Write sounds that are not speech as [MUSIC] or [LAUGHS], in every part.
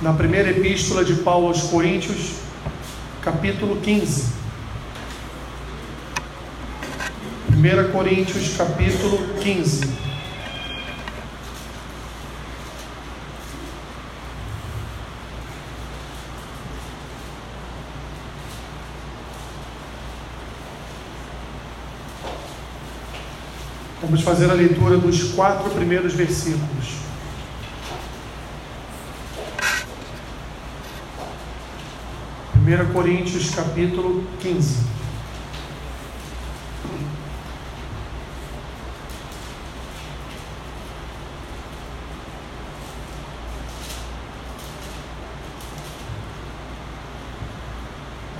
na primeira epístola de Paulo aos Coríntios, capítulo 15. 1 Coríntios, capítulo 15. Vamos fazer a leitura dos quatro primeiros versículos. 1 Coríntios capítulo 15.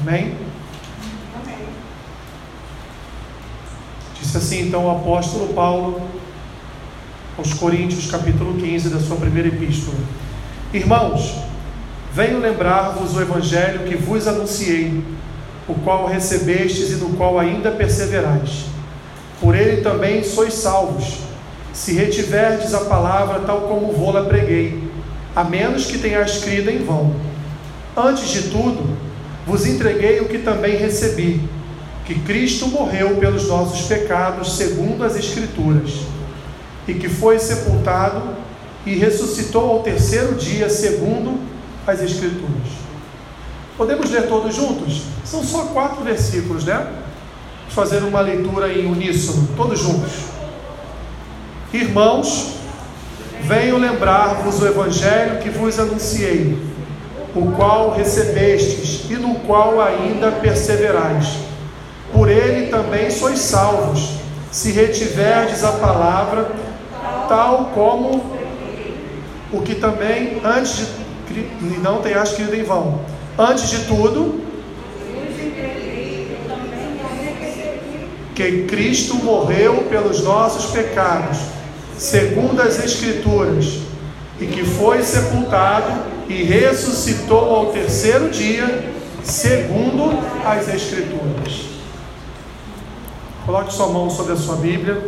Amém? Amém? Disse assim então o apóstolo Paulo aos Coríntios, capítulo 15 da sua primeira epístola: Irmãos, Venho lembrar-vos o evangelho que vos anunciei, o qual recebestes e no qual ainda perseverais. Por ele também sois salvos, se retiverdes a palavra tal como vou-la preguei, a menos que tenhas crido em vão. Antes de tudo, vos entreguei o que também recebi, que Cristo morreu pelos nossos pecados, segundo as Escrituras, e que foi sepultado e ressuscitou ao terceiro dia, segundo as Escrituras. Podemos ler todos juntos? São só quatro versículos, né? Vamos fazer uma leitura em uníssono, todos juntos. Irmãos, venho lembrar-vos o Evangelho que vos anunciei, o qual recebestes e no qual ainda perseverais. Por ele também sois salvos, se retiverdes a palavra, tal como o que também antes de e não tenhas crido em vão. Antes de tudo, que Cristo morreu pelos nossos pecados, segundo as Escrituras, e que foi sepultado e ressuscitou ao terceiro dia, segundo as Escrituras. Coloque sua mão sobre a sua Bíblia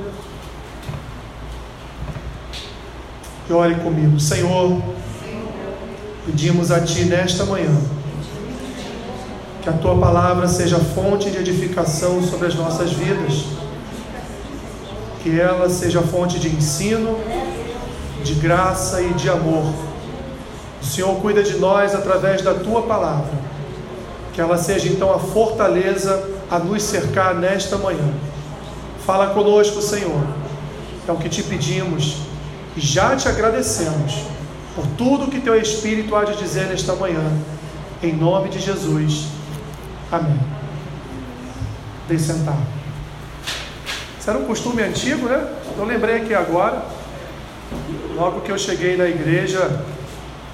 e ore comigo. Senhor, Pedimos a Ti nesta manhã que a Tua palavra seja fonte de edificação sobre as nossas vidas, que ela seja fonte de ensino, de graça e de amor. O Senhor cuida de nós através da Tua palavra, que ela seja então a fortaleza a nos cercar nesta manhã. Fala conosco, Senhor, é o que te pedimos e já te agradecemos por tudo que teu Espírito há de dizer nesta manhã, em nome de Jesus. Amém. Deixe sentar. Isso era um costume antigo, né? Eu lembrei aqui agora, logo que eu cheguei na igreja,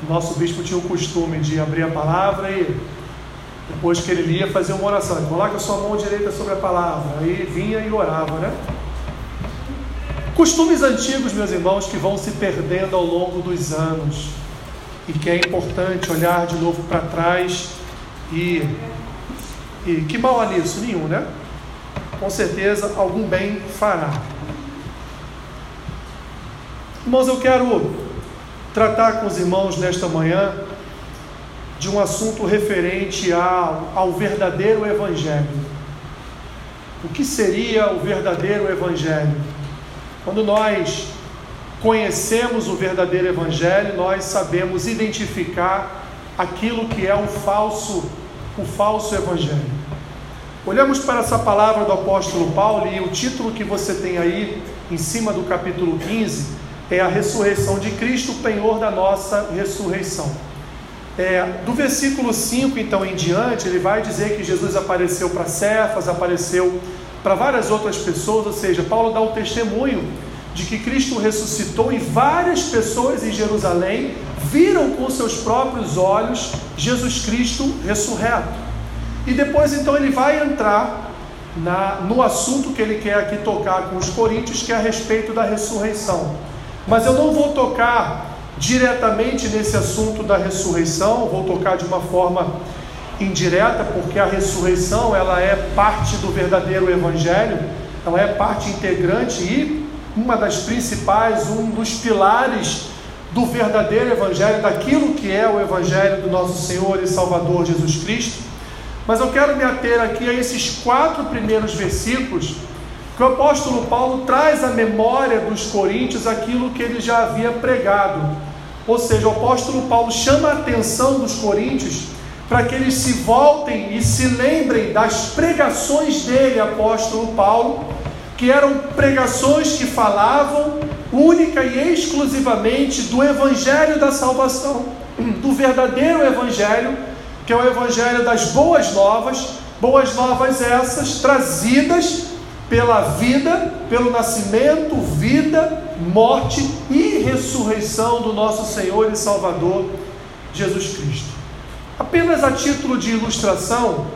nosso bispo tinha o costume de abrir a palavra e depois que ele lia, fazer uma oração. Coloca a sua mão direita sobre a palavra. Aí vinha e orava, né? Costumes antigos, meus irmãos, que vão se perdendo ao longo dos anos e que é importante olhar de novo para trás e, e que mal há nisso? Nenhum, né? Com certeza algum bem fará. Irmãos, eu quero tratar com os irmãos nesta manhã de um assunto referente ao, ao verdadeiro Evangelho. O que seria o verdadeiro Evangelho? Quando nós conhecemos o verdadeiro Evangelho, nós sabemos identificar aquilo que é o falso, o falso Evangelho. Olhamos para essa palavra do apóstolo Paulo e o título que você tem aí em cima do capítulo 15 é a ressurreição de Cristo, penhor da nossa ressurreição. É, do versículo 5 então em diante, ele vai dizer que Jesus apareceu para Cefas, apareceu para várias outras pessoas, ou seja, Paulo dá o testemunho de que Cristo ressuscitou e várias pessoas em Jerusalém viram com seus próprios olhos Jesus Cristo ressurreto. E depois então ele vai entrar na, no assunto que ele quer aqui tocar com os coríntios, que é a respeito da ressurreição. Mas eu não vou tocar diretamente nesse assunto da ressurreição, vou tocar de uma forma indireta, porque a ressurreição ela é parte do verdadeiro evangelho, ela é parte integrante e uma das principais, um dos pilares do verdadeiro Evangelho, daquilo que é o Evangelho do nosso Senhor e Salvador Jesus Cristo. Mas eu quero me ater aqui a esses quatro primeiros versículos, que o apóstolo Paulo traz à memória dos coríntios aquilo que ele já havia pregado. Ou seja, o apóstolo Paulo chama a atenção dos coríntios para que eles se voltem e se lembrem das pregações dele, apóstolo Paulo, que eram pregações que falavam única e exclusivamente do Evangelho da salvação, do verdadeiro Evangelho, que é o Evangelho das boas novas, boas novas essas trazidas pela vida, pelo nascimento, vida, morte e ressurreição do nosso Senhor e Salvador Jesus Cristo. Apenas a título de ilustração,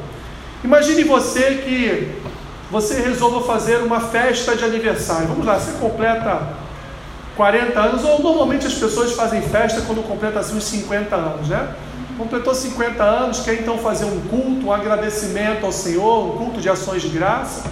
imagine você que você resolva fazer uma festa de aniversário. Vamos lá, você completa 40 anos, ou normalmente as pessoas fazem festa quando completa assim, uns 50 anos, né? Completou 50 anos, quer então fazer um culto, um agradecimento ao Senhor, um culto de ações de graça.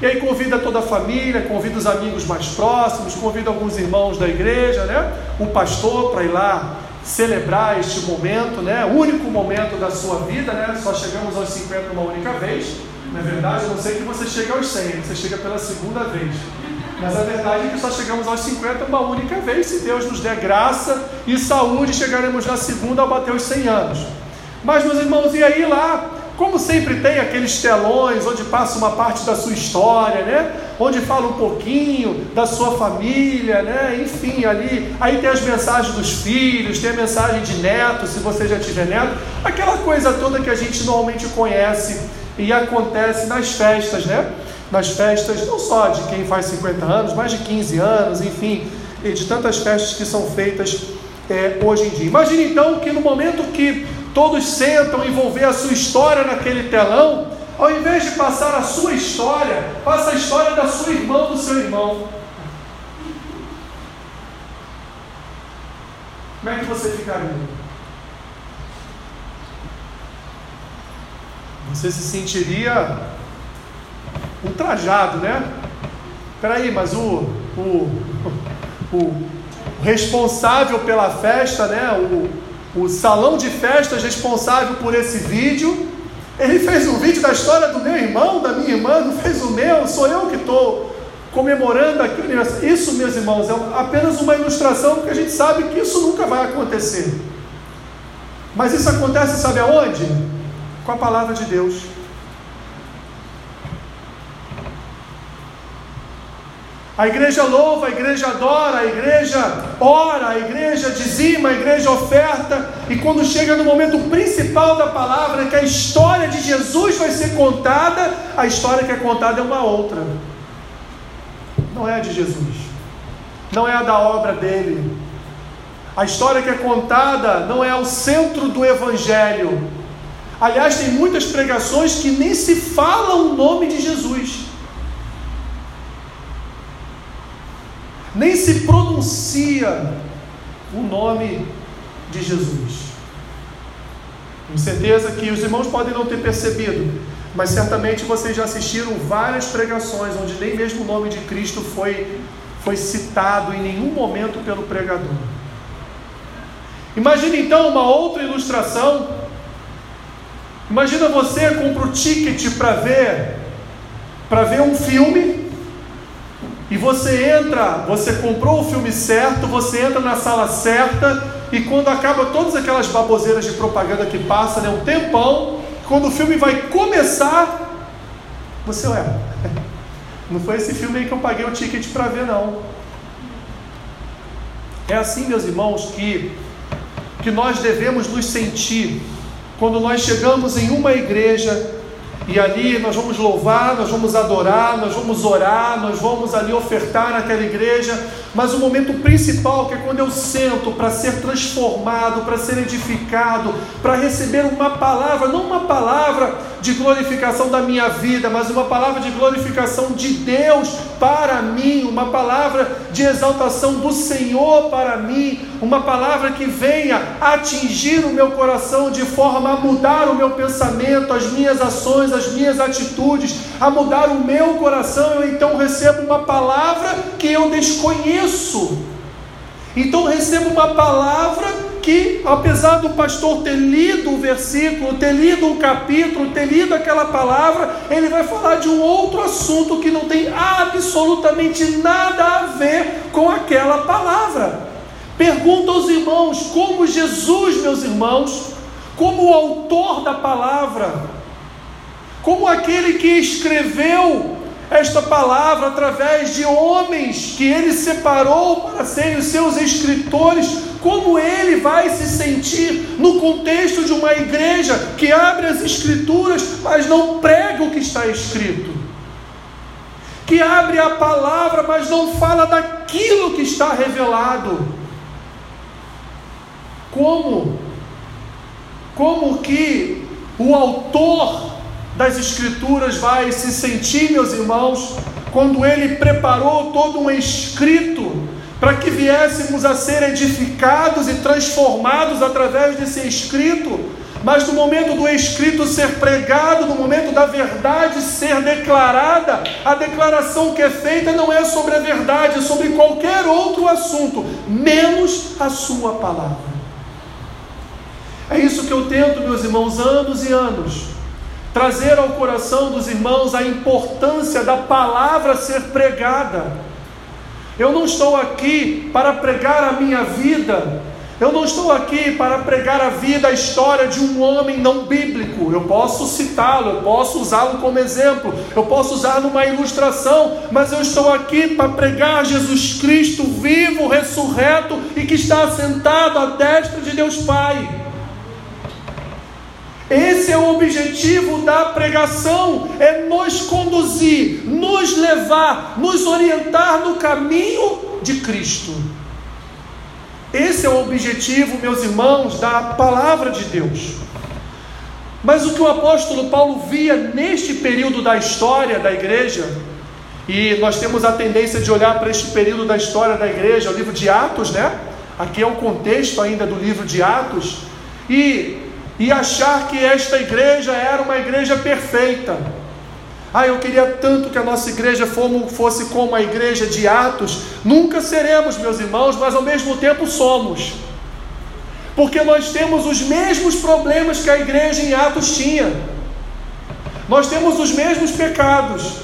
E aí convida toda a família, convida os amigos mais próximos, convida alguns irmãos da igreja, né? O pastor para ir lá celebrar este momento, né? O único momento da sua vida, né? Só chegamos aos 50 uma única vez. Na verdade, a não sei que você chegue aos 100, você chega pela segunda vez. Mas a verdade é que só chegamos aos 50 uma única vez. Se Deus nos der graça e saúde, chegaremos na segunda ao bater os 100 anos. Mas, meus irmãos, e aí lá? Como sempre tem aqueles telões onde passa uma parte da sua história, né? Onde fala um pouquinho da sua família, né? Enfim, ali. Aí tem as mensagens dos filhos, tem a mensagem de neto, se você já tiver neto. Aquela coisa toda que a gente normalmente conhece e acontece nas festas, né? nas festas, não só de quem faz 50 anos, mas de 15 anos, enfim, de tantas festas que são feitas é, hoje em dia. Imagine então que no momento que todos sentam e vão ver a sua história naquele telão, ao invés de passar a sua história, passa a história da sua irmã, do seu irmão. Como é que você ficaria? Você se sentiria ultrajado, né? Peraí, mas o, o, o responsável pela festa, né? O, o salão de festas responsável por esse vídeo, ele fez um vídeo da história do meu irmão, da minha irmã, não fez o meu, sou eu que estou comemorando aqui o aniversário. Isso, meus irmãos, é apenas uma ilustração, porque a gente sabe que isso nunca vai acontecer. Mas isso acontece, sabe aonde? Com a palavra de Deus. A igreja louva, a igreja adora, a igreja ora, a igreja dizima, a igreja oferta, e quando chega no momento principal da palavra, que a história de Jesus vai ser contada, a história que é contada é uma outra. Não é a de Jesus, não é a da obra dele. A história que é contada não é o centro do evangelho. Aliás, tem muitas pregações que nem se fala o nome de Jesus. Nem se pronuncia o nome de Jesus. Tenho certeza que os irmãos podem não ter percebido, mas certamente vocês já assistiram várias pregações onde nem mesmo o nome de Cristo foi, foi citado em nenhum momento pelo pregador. Imagine então uma outra ilustração. Imagina você compra o ticket para ver para ver um filme e você entra, você comprou o filme certo, você entra na sala certa, e quando acaba todas aquelas baboseiras de propaganda que passa, né, um tempão, quando o filme vai começar, você, ué, [LAUGHS] não foi esse filme aí que eu paguei o ticket para ver, não. É assim, meus irmãos, que, que nós devemos nos sentir quando nós chegamos em uma igreja e ali nós vamos louvar, nós vamos adorar, nós vamos orar, nós vamos ali ofertar naquela igreja, mas o momento principal, que é quando eu sento para ser transformado, para ser edificado, para receber uma palavra, não uma palavra de glorificação da minha vida, mas uma palavra de glorificação de Deus para mim, uma palavra de exaltação do Senhor para mim, uma palavra que venha atingir o meu coração de forma a mudar o meu pensamento, as minhas ações, as minhas atitudes, a mudar o meu coração. Eu então recebo uma palavra que eu desconheço. Então recebo uma palavra que, apesar do pastor ter lido o versículo, ter lido o capítulo, ter lido aquela palavra, ele vai falar de um outro assunto que não tem absolutamente nada a ver com aquela palavra. Pergunto aos irmãos, como Jesus, meus irmãos, como o autor da palavra, como aquele que escreveu esta palavra através de homens que ele separou para serem os seus escritores, como ele vai se sentir no contexto de uma igreja que abre as escrituras, mas não prega o que está escrito. Que abre a palavra, mas não fala daquilo que está revelado. Como? Como que o autor das Escrituras vai se sentir, meus irmãos, quando ele preparou todo um escrito para que viéssemos a ser edificados e transformados através desse escrito, mas no momento do escrito ser pregado, no momento da verdade ser declarada, a declaração que é feita não é sobre a verdade, é sobre qualquer outro assunto, menos a sua palavra. É isso que eu tento, meus irmãos, anos e anos trazer ao coração dos irmãos a importância da palavra ser pregada. Eu não estou aqui para pregar a minha vida, eu não estou aqui para pregar a vida, a história de um homem não bíblico. Eu posso citá-lo, eu posso usá-lo como exemplo, eu posso usar numa ilustração, mas eu estou aqui para pregar Jesus Cristo vivo, ressurreto e que está sentado à destra de Deus Pai. Esse é o objetivo da pregação: é nos conduzir, nos levar, nos orientar no caminho de Cristo. Esse é o objetivo, meus irmãos, da palavra de Deus. Mas o que o apóstolo Paulo via neste período da história da igreja, e nós temos a tendência de olhar para este período da história da igreja, o livro de Atos, né? Aqui é o contexto ainda do livro de Atos, e e achar que esta igreja era uma igreja perfeita. Ah, eu queria tanto que a nossa igreja fosse como a igreja de Atos. Nunca seremos, meus irmãos, mas ao mesmo tempo somos. Porque nós temos os mesmos problemas que a igreja em Atos tinha. Nós temos os mesmos pecados.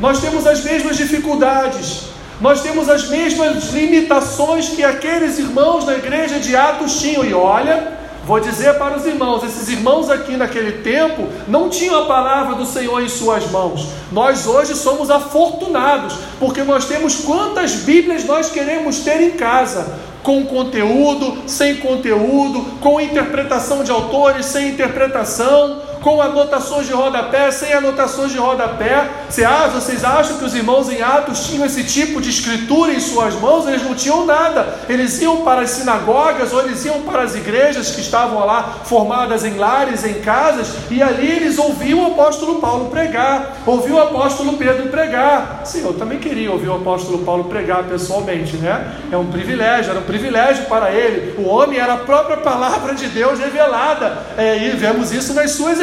Nós temos as mesmas dificuldades. Nós temos as mesmas limitações que aqueles irmãos da igreja de Atos tinham. E olha, Vou dizer para os irmãos: esses irmãos aqui naquele tempo não tinham a palavra do Senhor em suas mãos. Nós hoje somos afortunados, porque nós temos quantas Bíblias nós queremos ter em casa, com conteúdo, sem conteúdo, com interpretação de autores, sem interpretação com anotações de rodapé, sem anotações de rodapé. Você acha, vocês acham que os irmãos em Atos tinham esse tipo de escritura em suas mãos? Eles não tinham nada. Eles iam para as sinagogas ou eles iam para as igrejas que estavam lá formadas em lares, em casas, e ali eles ouviam o apóstolo Paulo pregar, ouviam o apóstolo Pedro pregar. Sim, eu também queria ouvir o apóstolo Paulo pregar pessoalmente, né? É um privilégio, era um privilégio para ele. O homem era a própria palavra de Deus revelada. É, e vemos isso nas suas.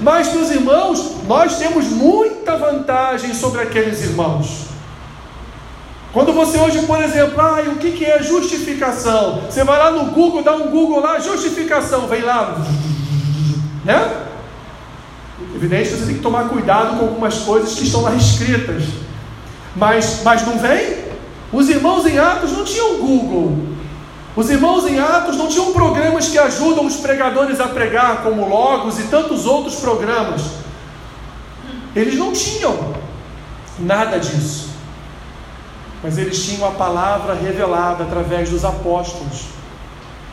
Mas, meus irmãos, nós temos muita vantagem sobre aqueles irmãos. Quando você hoje, por exemplo, ah, o que, que é justificação? Você vai lá no Google, dá um Google lá, justificação, vem lá, né? Evidente você tem que tomar cuidado com algumas coisas que estão lá escritas. Mas, mas não vem? Os irmãos em Atos não tinham Google. Os irmãos em Atos não tinham programas que ajudam os pregadores a pregar, como Logos e tantos outros programas. Eles não tinham nada disso. Mas eles tinham a palavra revelada através dos apóstolos.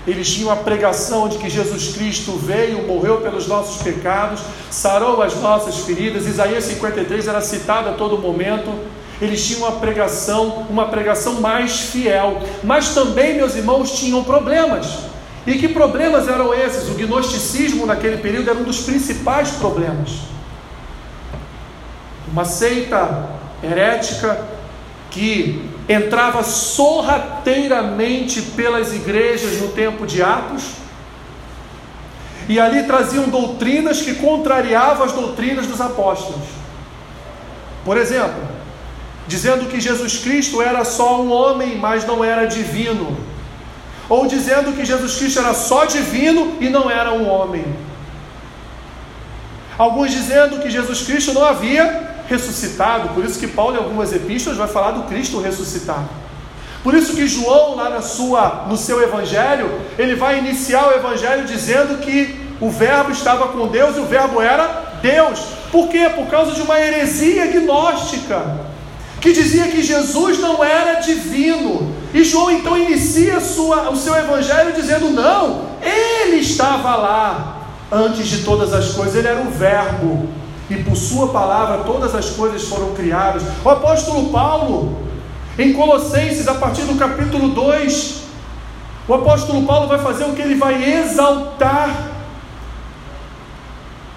Eles tinham a pregação de que Jesus Cristo veio, morreu pelos nossos pecados, sarou as nossas feridas. Isaías 53 era citado a todo momento eles tinham uma pregação, uma pregação mais fiel, mas também, meus irmãos, tinham problemas. E que problemas eram esses? O gnosticismo naquele período era um dos principais problemas. Uma seita herética que entrava sorrateiramente pelas igrejas no tempo de Atos, e ali traziam doutrinas que contrariavam as doutrinas dos apóstolos. Por exemplo, dizendo que Jesus Cristo era só um homem, mas não era divino, ou dizendo que Jesus Cristo era só divino e não era um homem. Alguns dizendo que Jesus Cristo não havia ressuscitado, por isso que Paulo em algumas epístolas vai falar do Cristo ressuscitado. Por isso que João lá na sua no seu evangelho, ele vai iniciar o evangelho dizendo que o verbo estava com Deus e o verbo era Deus. Por quê? Por causa de uma heresia gnóstica que dizia que Jesus não era divino. E João então inicia sua, o seu evangelho dizendo: não, ele estava lá antes de todas as coisas, ele era o Verbo, e por Sua palavra todas as coisas foram criadas. O apóstolo Paulo, em Colossenses, a partir do capítulo 2, o apóstolo Paulo vai fazer o que ele vai exaltar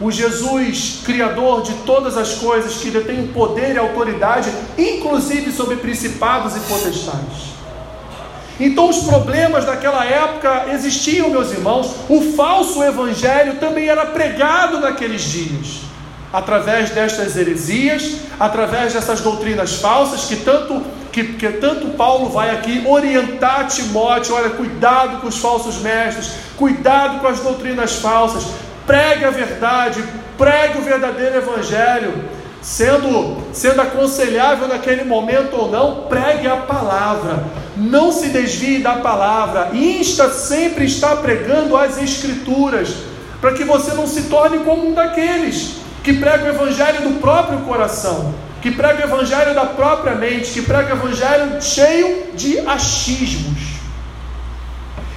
o Jesus, Criador de todas as coisas, que detém poder e autoridade, inclusive sobre principados e potestades. Então, os problemas daquela época existiam, meus irmãos. O falso evangelho também era pregado naqueles dias, através destas heresias, através dessas doutrinas falsas, que tanto, que, que tanto Paulo vai aqui orientar Timóteo: olha, cuidado com os falsos mestres, cuidado com as doutrinas falsas, pregue a verdade, pregue o verdadeiro evangelho, sendo, sendo aconselhável naquele momento ou não, pregue a palavra, não se desvie da palavra, insta sempre estar pregando as escrituras, para que você não se torne como um daqueles que prega o evangelho do próprio coração, que prega o evangelho da própria mente, que prega o evangelho cheio de achismos.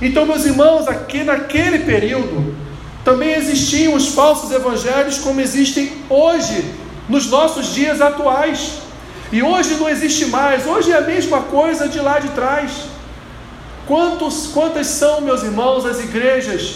Então, meus irmãos, aqui naquele período, também existiam os falsos evangelhos como existem hoje, nos nossos dias atuais. E hoje não existe mais, hoje é a mesma coisa de lá de trás. Quantos, quantas são, meus irmãos, as igrejas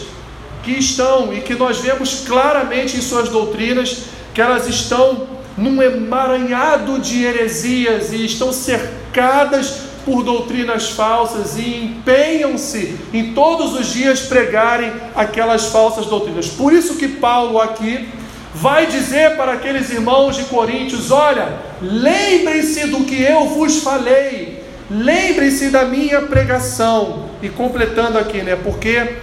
que estão e que nós vemos claramente em suas doutrinas que elas estão num emaranhado de heresias e estão cercadas por doutrinas falsas e empenham-se em todos os dias pregarem aquelas falsas doutrinas. Por isso que Paulo aqui vai dizer para aqueles irmãos de Coríntios: olha, lembrem-se do que eu vos falei, lembrem-se da minha pregação. E completando aqui, né? Porque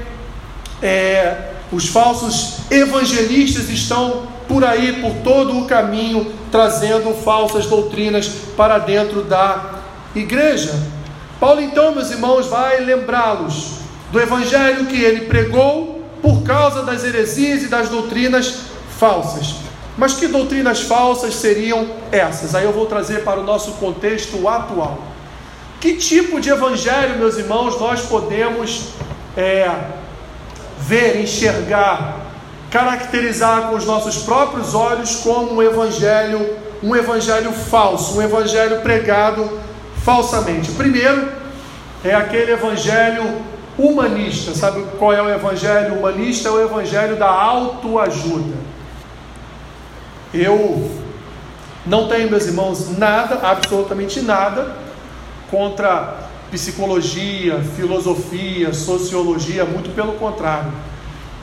é, os falsos evangelistas estão por aí, por todo o caminho, trazendo falsas doutrinas para dentro da igreja. Paulo, então, meus irmãos, vai lembrá-los do evangelho que ele pregou por causa das heresias e das doutrinas falsas. Mas que doutrinas falsas seriam essas? Aí eu vou trazer para o nosso contexto atual. Que tipo de evangelho, meus irmãos, nós podemos é, ver, enxergar, caracterizar com os nossos próprios olhos como um evangelho, um evangelho falso, um evangelho pregado falsamente. Primeiro é aquele evangelho humanista. Sabe qual é o evangelho humanista? É o evangelho da autoajuda. Eu não tenho, meus irmãos, nada, absolutamente nada, contra psicologia, filosofia, sociologia, muito pelo contrário.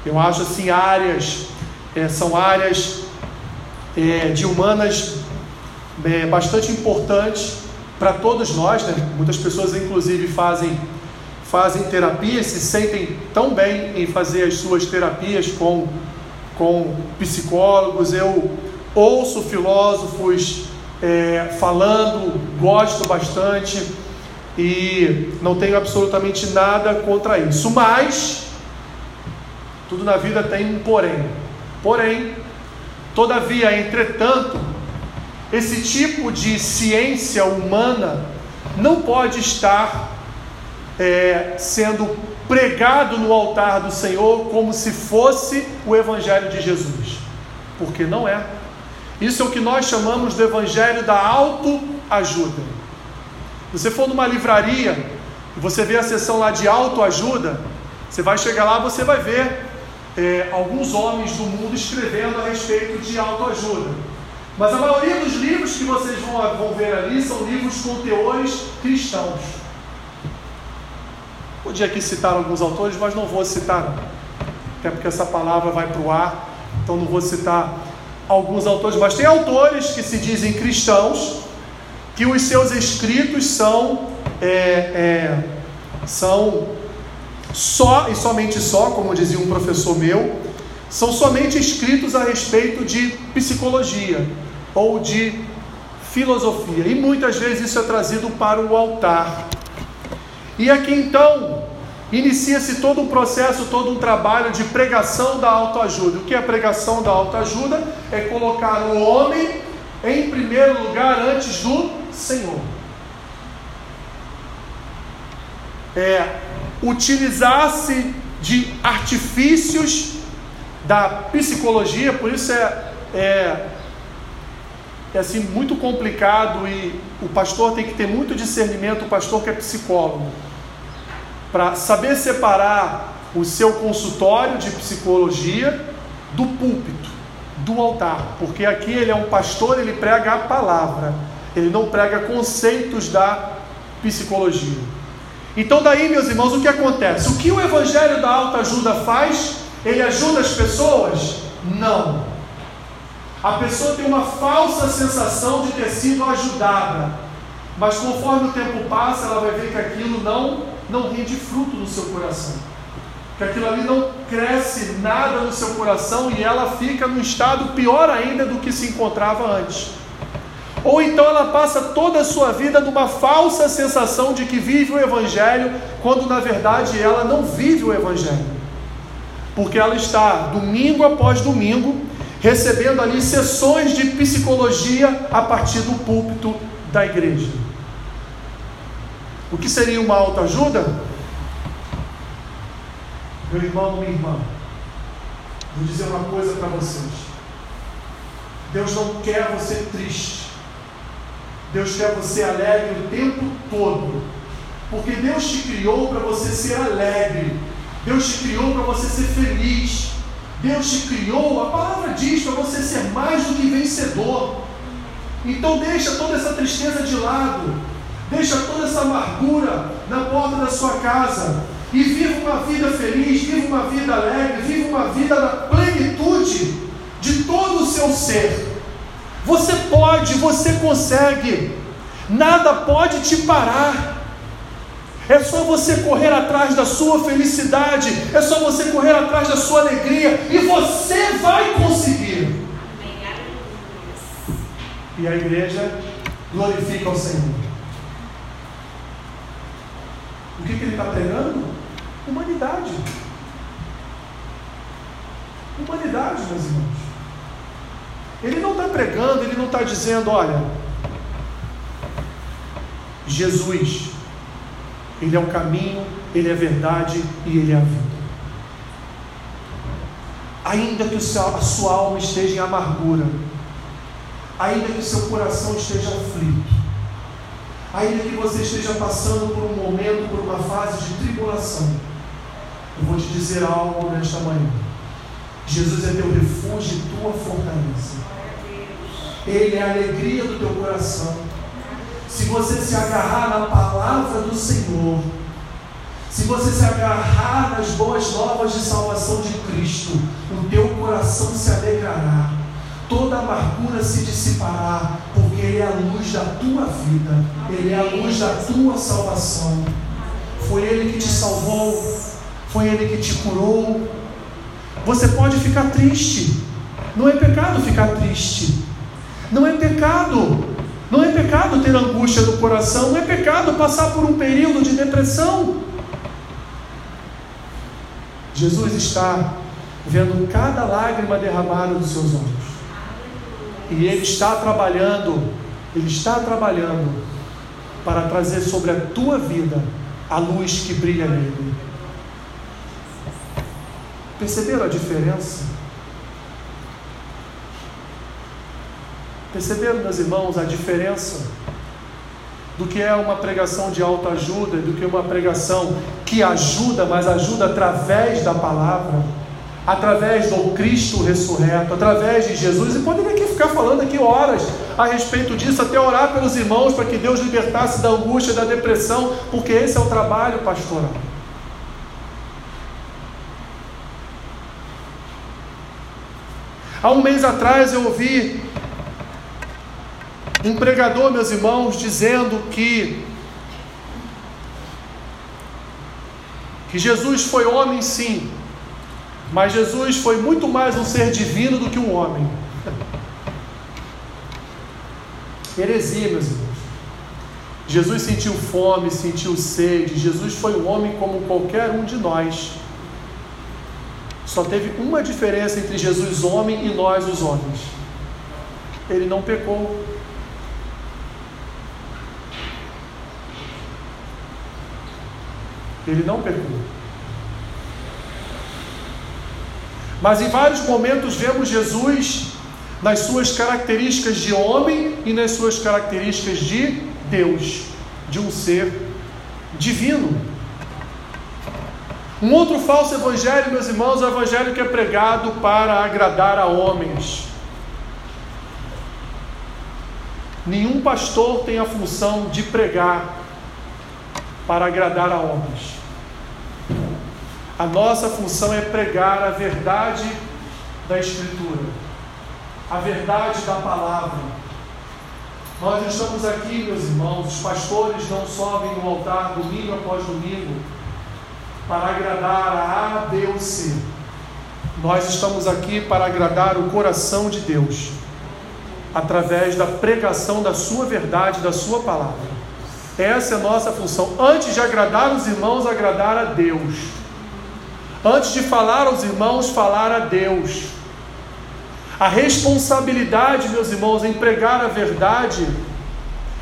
Eu acho assim áreas, é, são áreas é, de humanas é, bastante importantes para todos nós, né? Muitas pessoas, inclusive, fazem, fazem terapia, se sentem tão bem em fazer as suas terapias com, com psicólogos. Eu ouço filósofos é, falando, gosto bastante e não tenho absolutamente nada contra isso. Mas, tudo na vida tem um porém. Porém, todavia, entretanto, esse tipo de ciência humana não pode estar é, sendo pregado no altar do Senhor como se fosse o Evangelho de Jesus, porque não é. Isso é o que nós chamamos do Evangelho da autoajuda. Você for numa livraria e você vê a seção lá de autoajuda, você vai chegar lá, você vai ver é, alguns homens do mundo escrevendo a respeito de autoajuda. Mas a maioria dos livros que vocês vão, vão ver ali são livros com teores cristãos. Podia aqui citar alguns autores, mas não vou citar, até porque essa palavra vai para o ar, então não vou citar alguns autores, mas tem autores que se dizem cristãos, que os seus escritos são, é, é, são só e somente só, como dizia um professor meu, são somente escritos a respeito de psicologia ou de filosofia. E muitas vezes isso é trazido para o altar. E aqui então inicia-se todo um processo, todo um trabalho de pregação da autoajuda. O que é pregação da autoajuda? É colocar o homem em primeiro lugar antes do Senhor. É utilizar-se de artifícios da psicologia, por isso é, é, é assim muito complicado e o pastor tem que ter muito discernimento, o pastor que é psicólogo, para saber separar o seu consultório de psicologia do púlpito, do altar, porque aqui ele é um pastor, ele prega a palavra, ele não prega conceitos da psicologia. Então, daí, meus irmãos, o que acontece? O que o Evangelho da Alta Ajuda faz? Ele ajuda as pessoas? Não. A pessoa tem uma falsa sensação de ter sido ajudada, mas conforme o tempo passa, ela vai ver que aquilo não, não rende fruto no seu coração, que aquilo ali não cresce nada no seu coração e ela fica num estado pior ainda do que se encontrava antes. Ou então ela passa toda a sua vida numa falsa sensação de que vive o Evangelho, quando na verdade ela não vive o Evangelho. Porque ela está domingo após domingo recebendo ali sessões de psicologia a partir do púlpito da igreja. O que seria uma autoajuda? Meu irmão, minha irmã, vou dizer uma coisa para vocês. Deus não quer você triste. Deus quer você alegre o tempo todo. Porque Deus te criou para você ser alegre. Deus te criou para você ser feliz. Deus te criou, a palavra diz para você ser mais do que vencedor. Então deixa toda essa tristeza de lado. Deixa toda essa amargura na porta da sua casa. E viva uma vida feliz, viva uma vida alegre, viva uma vida na plenitude de todo o seu ser. Você pode, você consegue. Nada pode te parar. É só você correr atrás da sua felicidade, é só você correr atrás da sua alegria e você vai conseguir. E a igreja glorifica o Senhor. O que, que ele está pregando? Humanidade. Humanidade, meus irmãos. Ele não está pregando, ele não está dizendo, olha, Jesus, Ele é o caminho, Ele é a verdade e Ele é a vida. Ainda que a sua alma esteja em amargura, ainda que o seu coração esteja aflito, ainda que você esteja passando por um momento, por uma fase de tribulação, eu vou te dizer algo nesta manhã. Jesus é teu refúgio e tua fortaleza. Ele é a alegria do teu coração. Se você se agarrar na palavra do Senhor, se você se agarrar nas boas novas de salvação de Cristo, o teu coração se alegrará, toda amargura se dissipará, porque Ele é a luz da tua vida, Ele é a luz da tua salvação. Foi Ele que te salvou, foi Ele que te curou, você pode ficar triste. Não é pecado ficar triste. Não é pecado. Não é pecado ter angústia no coração. Não é pecado passar por um período de depressão. Jesus está vendo cada lágrima derramada dos seus olhos. E Ele está trabalhando, Ele está trabalhando para trazer sobre a tua vida a luz que brilha nele. Perceberam a diferença? Perceberam, meus irmãos, a diferença do que é uma pregação de autoajuda, do que uma pregação que ajuda, mas ajuda através da palavra, através do Cristo ressurreto, através de Jesus. E poderia aqui ficar falando aqui horas a respeito disso, até orar pelos irmãos para que Deus libertasse da angústia, da depressão, porque esse é o trabalho pastoral. Há um mês atrás eu ouvi Um pregador, meus irmãos, dizendo que que Jesus foi homem sim, mas Jesus foi muito mais um ser divino do que um homem. Heresia, meus irmãos. Jesus sentiu fome, sentiu sede. Jesus foi um homem como qualquer um de nós. Só teve uma diferença entre Jesus, homem, e nós, os homens. Ele não pecou. Ele não pecou. Mas em vários momentos vemos Jesus nas suas características de homem e nas suas características de Deus, de um ser divino. Um outro falso evangelho, meus irmãos, é o evangelho que é pregado para agradar a homens. Nenhum pastor tem a função de pregar para agradar a homens. A nossa função é pregar a verdade da Escritura, a verdade da palavra. Nós estamos aqui, meus irmãos, os pastores não sobem no altar domingo após domingo para agradar a C. Nós estamos aqui para agradar o coração de Deus, através da pregação da Sua verdade, da Sua palavra. Essa é a nossa função. Antes de agradar os irmãos, agradar a Deus. Antes de falar aos irmãos, falar a Deus. A responsabilidade, meus irmãos, em pregar a verdade,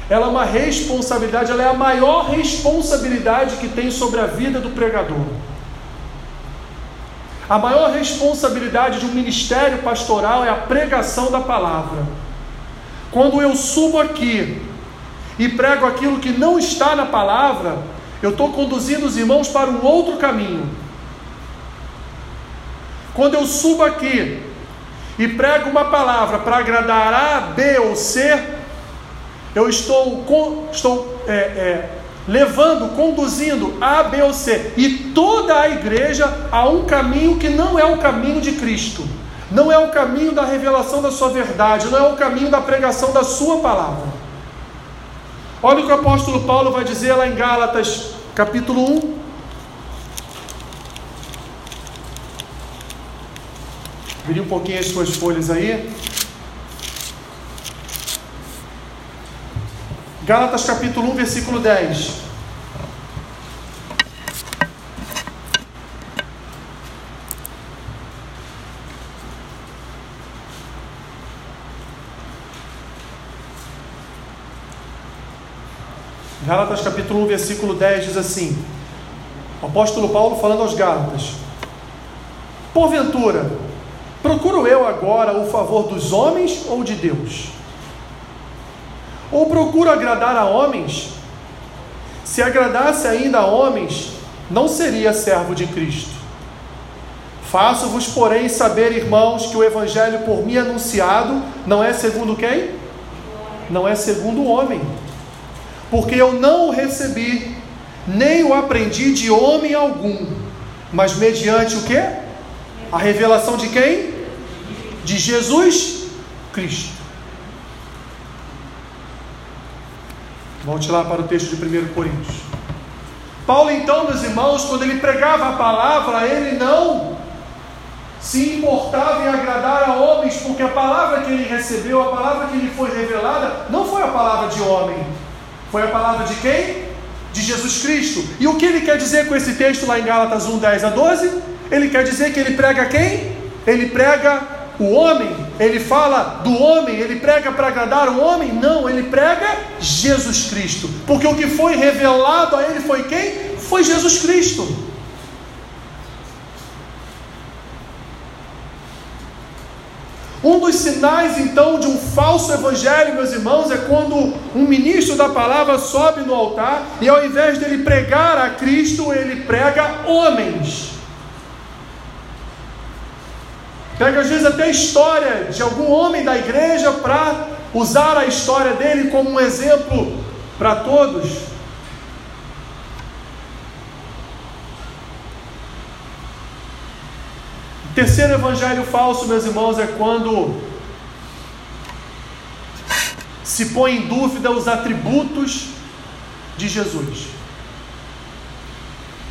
ela é uma responsabilidade, ela é a maior responsabilidade que tem sobre a vida do pregador. A maior responsabilidade de um ministério pastoral é a pregação da palavra. Quando eu subo aqui e prego aquilo que não está na palavra, eu estou conduzindo os irmãos para um outro caminho. Quando eu subo aqui e prego uma palavra para agradar A, B ou C, eu estou, estou é, é, levando, conduzindo A, B ou C e toda a igreja a um caminho que não é o caminho de Cristo, não é o caminho da revelação da sua verdade, não é o caminho da pregação da sua palavra. Olha o que o apóstolo Paulo vai dizer lá em Gálatas, capítulo 1, Vire um pouquinho as suas folhas aí. Gálatas capítulo 1, versículo 10. Gálatas capítulo 1, versículo 10 diz assim: o apóstolo Paulo falando aos Gálatas: Porventura, Procuro eu agora o favor dos homens ou de Deus? Ou procuro agradar a homens? Se agradasse ainda a homens, não seria servo de Cristo. Faço-vos, porém, saber, irmãos, que o evangelho por mim anunciado não é segundo quem? Não é segundo o homem. Porque eu não o recebi, nem o aprendi de homem algum, mas mediante o que? A revelação de quem? de Jesus Cristo. Volte lá para o texto de 1 Coríntios. Paulo, então, meus irmãos, quando ele pregava a palavra, ele não se importava em agradar a homens, porque a palavra que ele recebeu, a palavra que lhe foi revelada, não foi a palavra de homem, foi a palavra de quem? De Jesus Cristo. E o que ele quer dizer com esse texto lá em Gálatas 1, 10 a 12? Ele quer dizer que ele prega quem? Ele prega o homem, ele fala do homem, ele prega para agradar o homem? Não, ele prega Jesus Cristo. Porque o que foi revelado a ele foi quem? Foi Jesus Cristo. Um dos sinais, então, de um falso evangelho, meus irmãos, é quando um ministro da palavra sobe no altar e, ao invés dele pregar a Cristo, ele prega homens. Pega às vezes até a história de algum homem da igreja para usar a história dele como um exemplo para todos. Terceiro evangelho falso, meus irmãos, é quando se põe em dúvida os atributos de Jesus.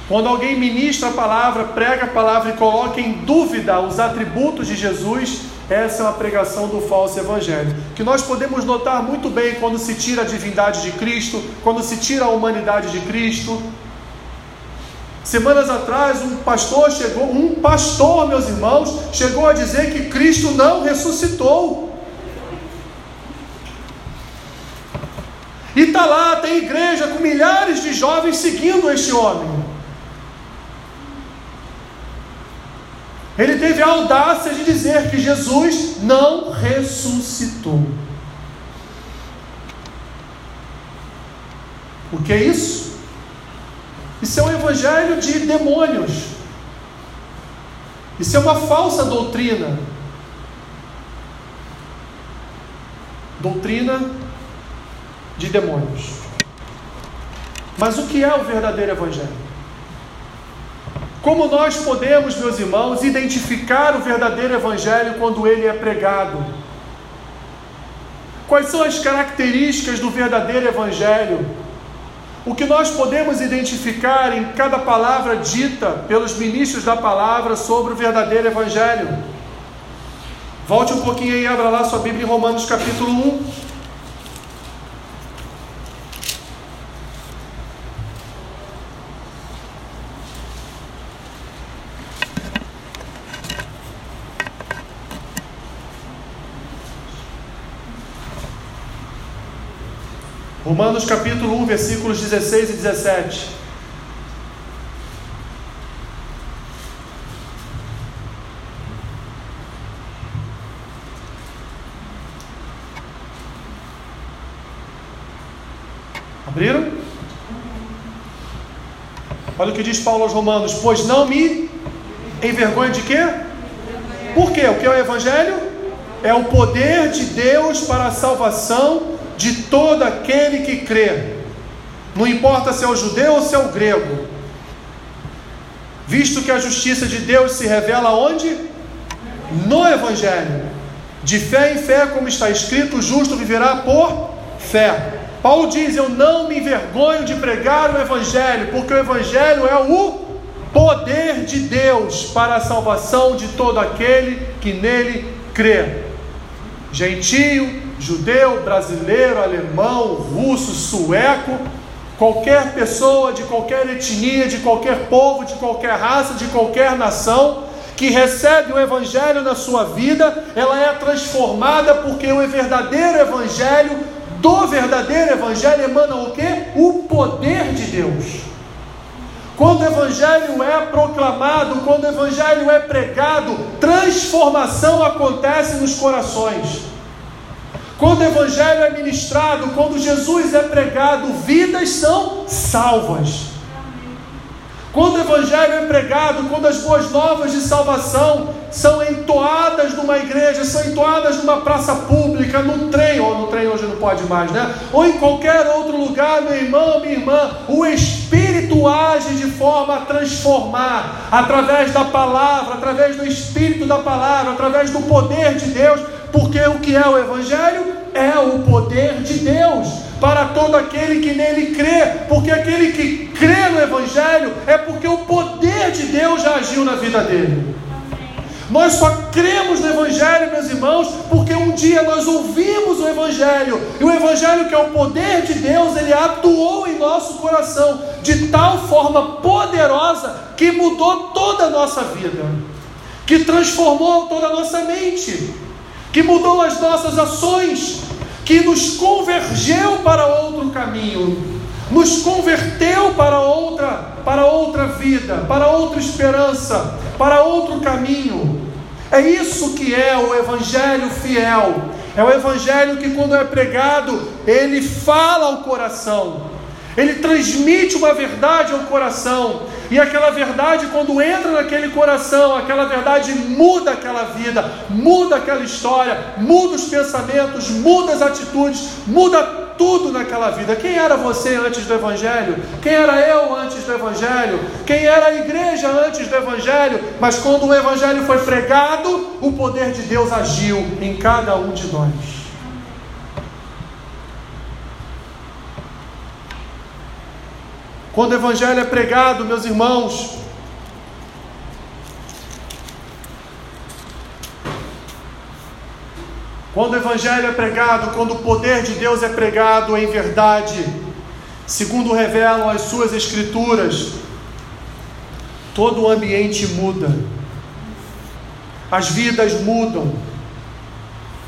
Quando alguém ministra a palavra, prega a palavra e coloca em dúvida os atributos de Jesus, essa é uma pregação do falso evangelho. Que nós podemos notar muito bem quando se tira a divindade de Cristo, quando se tira a humanidade de Cristo. Semanas atrás, um pastor chegou, um pastor, meus irmãos, chegou a dizer que Cristo não ressuscitou. E está lá, tem igreja com milhares de jovens seguindo este homem. Ele teve a audácia de dizer que Jesus não ressuscitou. O que é isso? Isso é um evangelho de demônios. Isso é uma falsa doutrina. Doutrina de demônios. Mas o que é o verdadeiro evangelho? Como nós podemos, meus irmãos, identificar o verdadeiro Evangelho quando ele é pregado? Quais são as características do verdadeiro Evangelho? O que nós podemos identificar em cada palavra dita pelos ministros da palavra sobre o verdadeiro Evangelho? Volte um pouquinho aí, abra lá sua Bíblia em Romanos capítulo 1. Romanos capítulo 1, versículos 16 e 17. Abriram? Olha o que diz Paulo aos Romanos: Pois não me envergonho de quê? Por quê? O que é o Evangelho? É o poder de Deus para a salvação de todo aquele que crê, não importa se é o judeu ou se é o grego, visto que a justiça de Deus se revela onde? No Evangelho, de fé em fé, como está escrito, o justo viverá por fé. Paulo diz: Eu não me envergonho de pregar o Evangelho, porque o Evangelho é o poder de Deus para a salvação de todo aquele que nele crê. Gentio, judeu, brasileiro, alemão, russo, sueco, qualquer pessoa de qualquer etnia, de qualquer povo, de qualquer raça, de qualquer nação, que recebe o Evangelho na sua vida, ela é transformada porque o verdadeiro Evangelho, do verdadeiro Evangelho emana o que? O poder de Deus. Quando o Evangelho é proclamado, quando o Evangelho é pregado, transformação acontece nos corações. Quando o Evangelho é ministrado, quando Jesus é pregado, vidas são salvas. Quando o Evangelho é pregado, quando as boas novas de salvação são entoadas numa igreja, são entoadas numa praça pública, no trem, ou no trem hoje não pode mais, né? Ou em qualquer outro lugar, meu irmão, minha irmã, o Espírito age de forma a transformar, através da palavra, através do Espírito da palavra, através do poder de Deus, porque o que é o Evangelho? É o poder de Deus para todo aquele que nele crê, porque aquele que crê no Evangelho é porque o poder de Deus já agiu na vida dele. Nós só cremos no Evangelho, meus irmãos, porque um dia nós ouvimos o Evangelho, e o Evangelho, que é o poder de Deus, ele atuou em nosso coração de tal forma poderosa que mudou toda a nossa vida, que transformou toda a nossa mente que mudou as nossas ações, que nos convergeu para outro caminho, nos converteu para outra, para outra vida, para outra esperança, para outro caminho. É isso que é o evangelho fiel. É o evangelho que quando é pregado, ele fala ao coração. Ele transmite uma verdade ao coração. E aquela verdade, quando entra naquele coração, aquela verdade muda aquela vida, muda aquela história, muda os pensamentos, muda as atitudes, muda tudo naquela vida. Quem era você antes do Evangelho? Quem era eu antes do Evangelho? Quem era a igreja antes do Evangelho? Mas quando o Evangelho foi pregado, o poder de Deus agiu em cada um de nós. Quando o Evangelho é pregado, meus irmãos, quando o Evangelho é pregado, quando o poder de Deus é pregado em verdade, segundo revelam as suas Escrituras, todo o ambiente muda, as vidas mudam.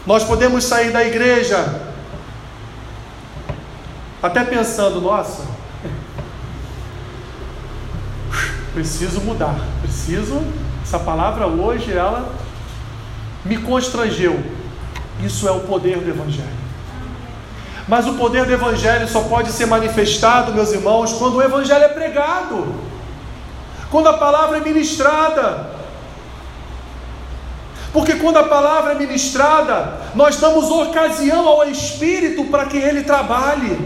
Nós podemos sair da igreja até pensando, nossa, preciso mudar, preciso. Essa palavra hoje ela me constrangeu. Isso é o poder do Evangelho. Mas o poder do Evangelho só pode ser manifestado, meus irmãos, quando o Evangelho é pregado, quando a palavra é ministrada. Porque quando a palavra é ministrada, nós damos ocasião ao Espírito para que ele trabalhe.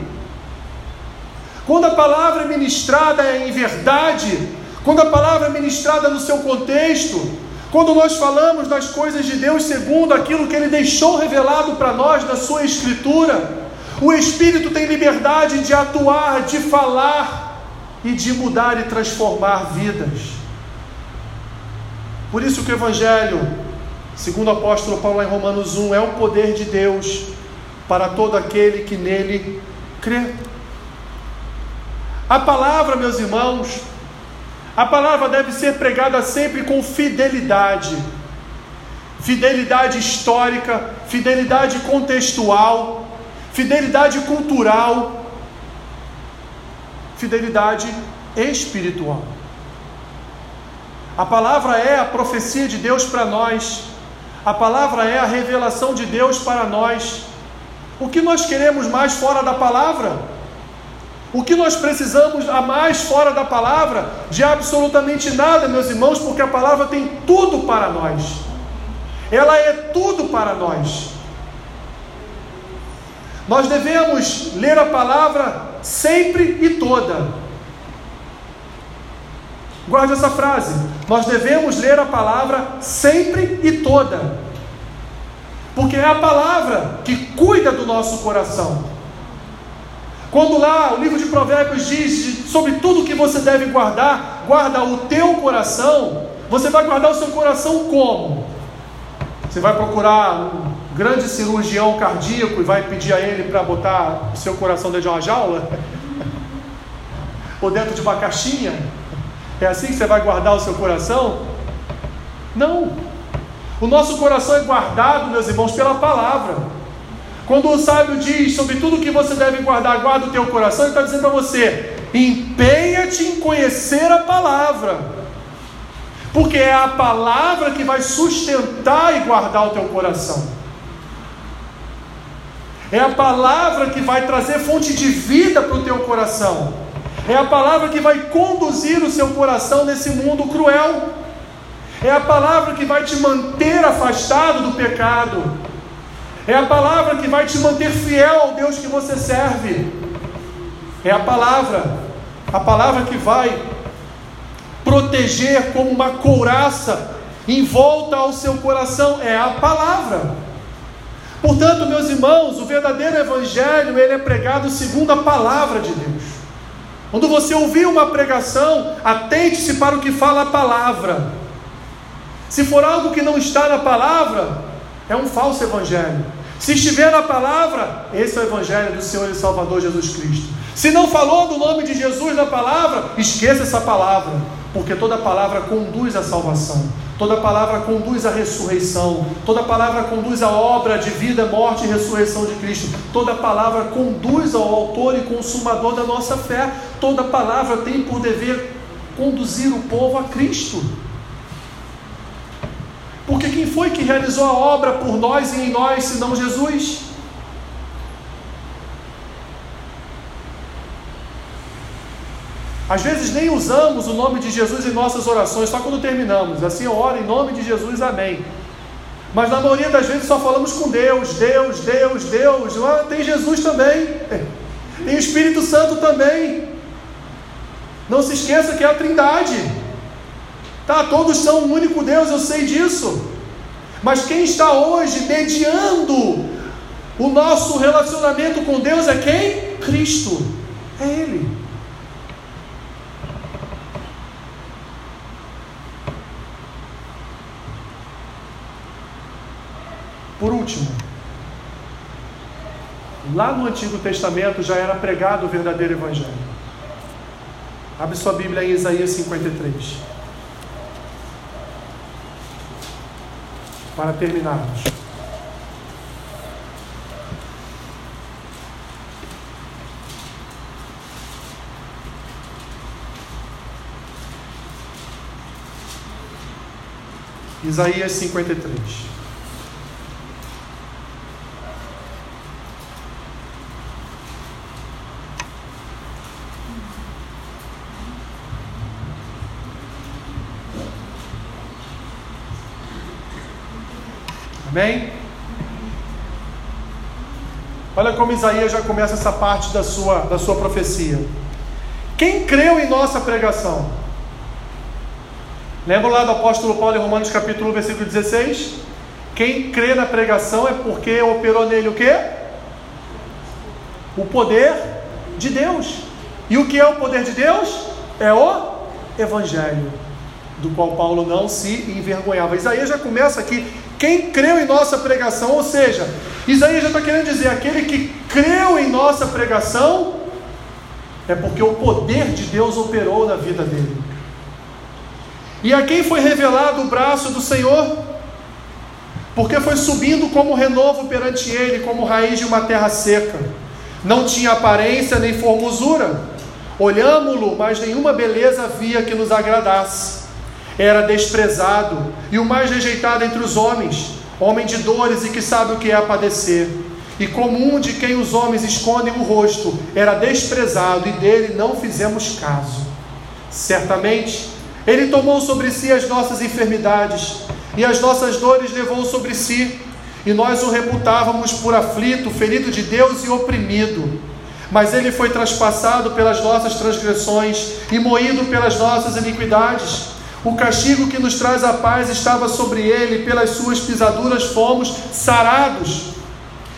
Quando a palavra é ministrada em verdade, quando a palavra é ministrada no seu contexto, quando nós falamos das coisas de Deus segundo aquilo que Ele deixou revelado para nós na Sua Escritura, o Espírito tem liberdade de atuar, de falar e de mudar e transformar vidas. Por isso que o Evangelho, segundo o apóstolo Paulo em Romanos 1, é o poder de Deus para todo aquele que nele crê. A palavra, meus irmãos, a palavra deve ser pregada sempre com fidelidade. Fidelidade histórica, fidelidade contextual, fidelidade cultural, fidelidade espiritual. A palavra é a profecia de Deus para nós. A palavra é a revelação de Deus para nós. O que nós queremos mais fora da palavra? O que nós precisamos a mais fora da palavra? De absolutamente nada, meus irmãos, porque a palavra tem tudo para nós. Ela é tudo para nós. Nós devemos ler a palavra sempre e toda. Guarde essa frase. Nós devemos ler a palavra sempre e toda. Porque é a palavra que cuida do nosso coração. Quando lá o livro de Provérbios diz sobre tudo que você deve guardar, guarda o teu coração, você vai guardar o seu coração como? Você vai procurar um grande cirurgião cardíaco e vai pedir a ele para botar o seu coração dentro de uma jaula? Ou dentro de uma caixinha? É assim que você vai guardar o seu coração? Não. O nosso coração é guardado, meus irmãos, pela palavra. Quando o sábio diz sobre tudo que você deve guardar, guarda o teu coração, ele está dizendo para você: empenha-te em conhecer a palavra, porque é a palavra que vai sustentar e guardar o teu coração. É a palavra que vai trazer fonte de vida para o teu coração. É a palavra que vai conduzir o seu coração nesse mundo cruel. É a palavra que vai te manter afastado do pecado. É a palavra que vai te manter fiel ao Deus que você serve. É a palavra, a palavra que vai proteger como uma couraça em volta ao seu coração. É a palavra. Portanto, meus irmãos, o verdadeiro evangelho, ele é pregado segundo a palavra de Deus. Quando você ouvir uma pregação, atente-se para o que fala a palavra. Se for algo que não está na palavra, é um falso evangelho. Se estiver na palavra, esse é o evangelho do Senhor e Salvador Jesus Cristo. Se não falou do nome de Jesus na palavra, esqueça essa palavra, porque toda palavra conduz à salvação. Toda palavra conduz à ressurreição, toda palavra conduz à obra de vida, morte e ressurreição de Cristo. Toda palavra conduz ao autor e consumador da nossa fé. Toda palavra tem por dever conduzir o povo a Cristo. Porque quem foi que realizou a obra por nós e em nós, senão Jesus? Às vezes nem usamos o nome de Jesus em nossas orações, só quando terminamos. Assim eu oro em nome de Jesus, amém. Mas na maioria das vezes só falamos com Deus, Deus, Deus, Deus. Ah, tem Jesus também, [LAUGHS] tem o Espírito Santo também. Não se esqueça que é a Trindade. Tá, todos são um único Deus, eu sei disso. Mas quem está hoje mediando o nosso relacionamento com Deus é quem? Cristo. É Ele. Por último, lá no Antigo Testamento já era pregado o verdadeiro Evangelho. Abre sua Bíblia em Isaías 53. Para terminarmos. Isaías 53. Amém? Olha como Isaías já começa essa parte da sua, da sua profecia. Quem creu em nossa pregação? Lembra lá do apóstolo Paulo em Romanos capítulo 1, versículo 16? Quem crê na pregação é porque operou nele o quê? O poder de Deus. E o que é o poder de Deus? É o Evangelho, do qual Paulo não se envergonhava. Isaías já começa aqui quem creu em nossa pregação, ou seja, Isaías já está querendo dizer: aquele que creu em nossa pregação, é porque o poder de Deus operou na vida dele. E a quem foi revelado o braço do Senhor? Porque foi subindo como renovo perante ele, como raiz de uma terra seca. Não tinha aparência nem formosura. Olhámo-lo, mas nenhuma beleza havia que nos agradasse era desprezado e o mais rejeitado entre os homens, homem de dores e que sabe o que é padecer. E comum de quem os homens escondem o rosto, era desprezado e dele não fizemos caso. Certamente, ele tomou sobre si as nossas enfermidades e as nossas dores levou sobre si, e nós o reputávamos por aflito, ferido de Deus e oprimido. Mas ele foi traspassado pelas nossas transgressões e moído pelas nossas iniquidades. O castigo que nos traz a paz estava sobre ele, pelas suas pisaduras fomos sarados.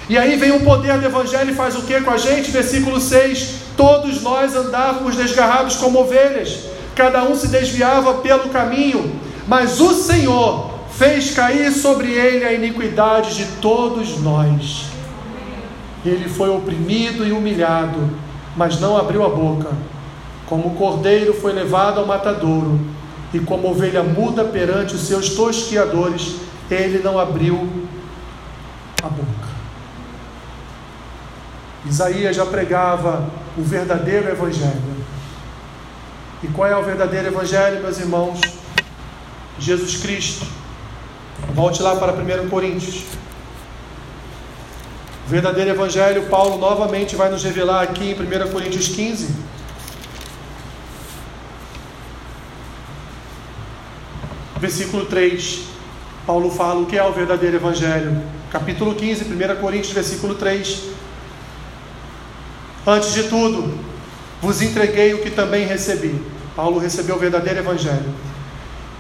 E aí vem o poder do Evangelho e faz o que com a gente? Versículo 6: Todos nós andávamos desgarrados como ovelhas, cada um se desviava pelo caminho, mas o Senhor fez cair sobre ele a iniquidade de todos nós. Ele foi oprimido e humilhado, mas não abriu a boca. Como o cordeiro foi levado ao matadouro e como ovelha muda perante os seus tosquiadores, ele não abriu a boca. Isaías já pregava o verdadeiro evangelho. E qual é o verdadeiro evangelho, meus irmãos? Jesus Cristo. Volte lá para 1 Coríntios. O verdadeiro evangelho, Paulo novamente vai nos revelar aqui em 1 Coríntios 15 versículo 3, Paulo fala o que é o verdadeiro evangelho. Capítulo 15, 1 Coríntios, versículo 3. Antes de tudo, vos entreguei o que também recebi. Paulo recebeu o verdadeiro evangelho.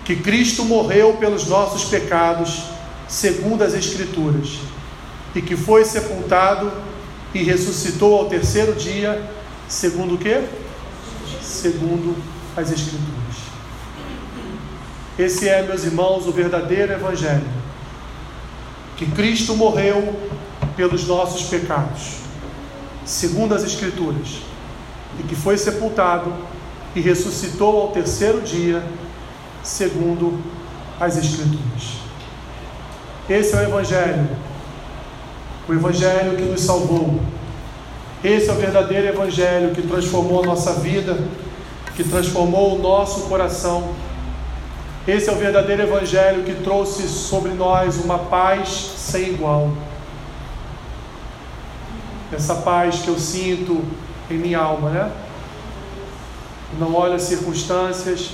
Que Cristo morreu pelos nossos pecados, segundo as Escrituras, e que foi sepultado e ressuscitou ao terceiro dia, segundo o que? Segundo as Escrituras. Esse é, meus irmãos, o verdadeiro Evangelho. Que Cristo morreu pelos nossos pecados, segundo as Escrituras, e que foi sepultado e ressuscitou ao terceiro dia, segundo as Escrituras. Esse é o Evangelho, o Evangelho que nos salvou. Esse é o verdadeiro Evangelho que transformou a nossa vida, que transformou o nosso coração esse é o verdadeiro Evangelho que trouxe sobre nós uma paz sem igual. Essa paz que eu sinto em minha alma, né? Não olho as circunstâncias,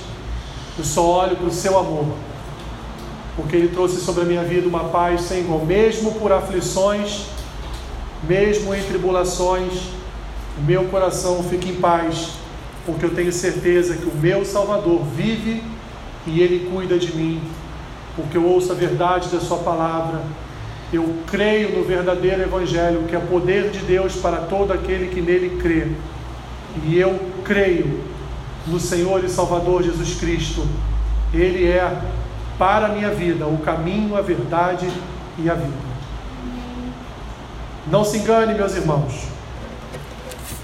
eu só olho para o seu amor. Porque Ele trouxe sobre a minha vida uma paz sem igual, mesmo por aflições, mesmo em tribulações, o meu coração fica em paz, porque eu tenho certeza que o meu Salvador vive e Ele cuida de mim, porque eu ouço a verdade da Sua palavra. Eu creio no verdadeiro Evangelho, que é poder de Deus para todo aquele que nele crê. E eu creio no Senhor e Salvador Jesus Cristo. Ele é para a minha vida o caminho, a verdade e a vida. Não se engane, meus irmãos.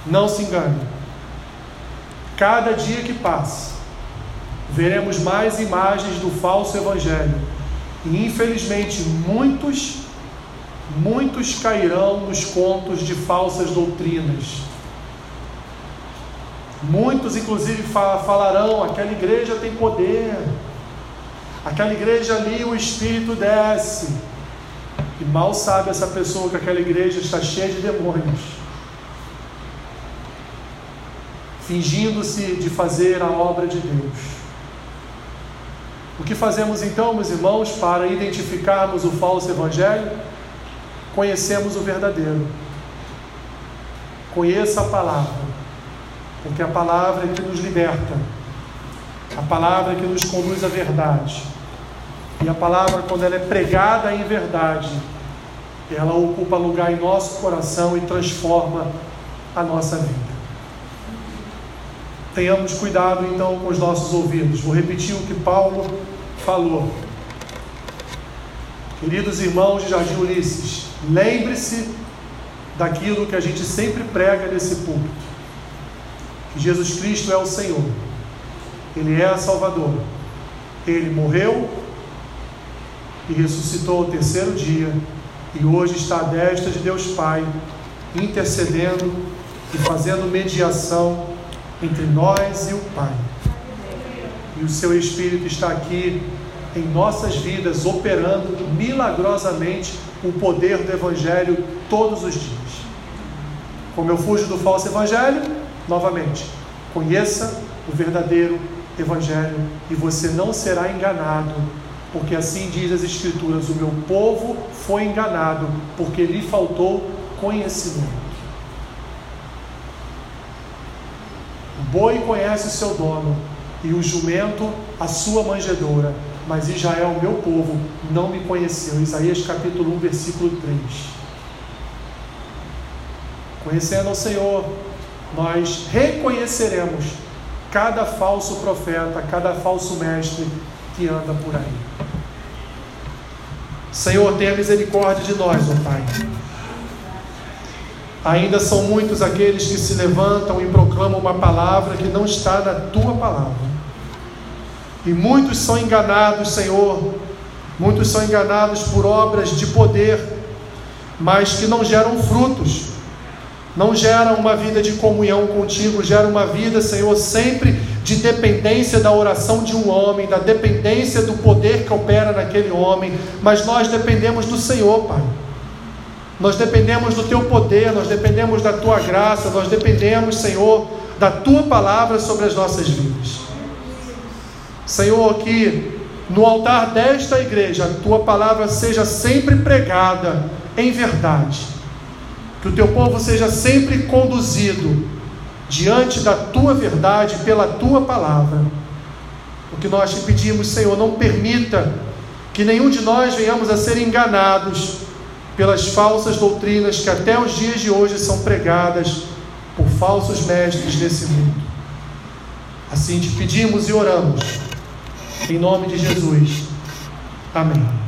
Não se engane. Cada dia que passa, veremos mais imagens do falso evangelho. E infelizmente, muitos, muitos cairão nos contos de falsas doutrinas. Muitos, inclusive, falarão: aquela igreja tem poder, aquela igreja ali o Espírito desce. E mal sabe essa pessoa que aquela igreja está cheia de demônios, fingindo-se de fazer a obra de Deus. O que fazemos então, meus irmãos, para identificarmos o falso evangelho? Conhecemos o verdadeiro. Conheça a palavra, porque a palavra é que nos liberta, a palavra é que nos conduz à verdade. E a palavra, quando ela é pregada em verdade, ela ocupa lugar em nosso coração e transforma a nossa vida. Tenhamos cuidado então com os nossos ouvidos. Vou repetir o que Paulo falou. Queridos irmãos de Jardim Ulisses, lembre-se daquilo que a gente sempre prega nesse púlpito: que Jesus Cristo é o Senhor, Ele é a Salvador, Ele morreu e ressuscitou ao terceiro dia, e hoje está à destra de Deus Pai, intercedendo e fazendo mediação entre nós e o Pai. E o seu Espírito está aqui em nossas vidas, operando milagrosamente o poder do Evangelho todos os dias. Como eu fujo do falso Evangelho, novamente, conheça o verdadeiro Evangelho e você não será enganado, porque assim diz as Escrituras: o meu povo foi enganado porque lhe faltou conhecimento. Boi conhece o seu dono, e o jumento a sua manjedoura, mas Israel, meu povo, não me conheceu. Isaías capítulo 1, versículo 3. Conhecendo o Senhor, nós reconheceremos cada falso profeta, cada falso mestre que anda por aí. Senhor, tenha misericórdia de nós, ó Pai. Ainda são muitos aqueles que se levantam e proclamam uma palavra que não está na tua palavra. E muitos são enganados, Senhor, muitos são enganados por obras de poder, mas que não geram frutos, não geram uma vida de comunhão contigo, geram uma vida, Senhor, sempre de dependência da oração de um homem, da dependência do poder que opera naquele homem, mas nós dependemos do Senhor, Pai. Nós dependemos do teu poder, nós dependemos da tua graça, nós dependemos, Senhor, da tua palavra sobre as nossas vidas. Senhor, que no altar desta igreja a tua palavra seja sempre pregada em verdade. Que o teu povo seja sempre conduzido diante da tua verdade pela tua palavra. O que nós te pedimos, Senhor, não permita que nenhum de nós venhamos a ser enganados pelas falsas doutrinas que até os dias de hoje são pregadas por falsos mestres desse mundo. Assim te pedimos e oramos, em nome de Jesus. Amém.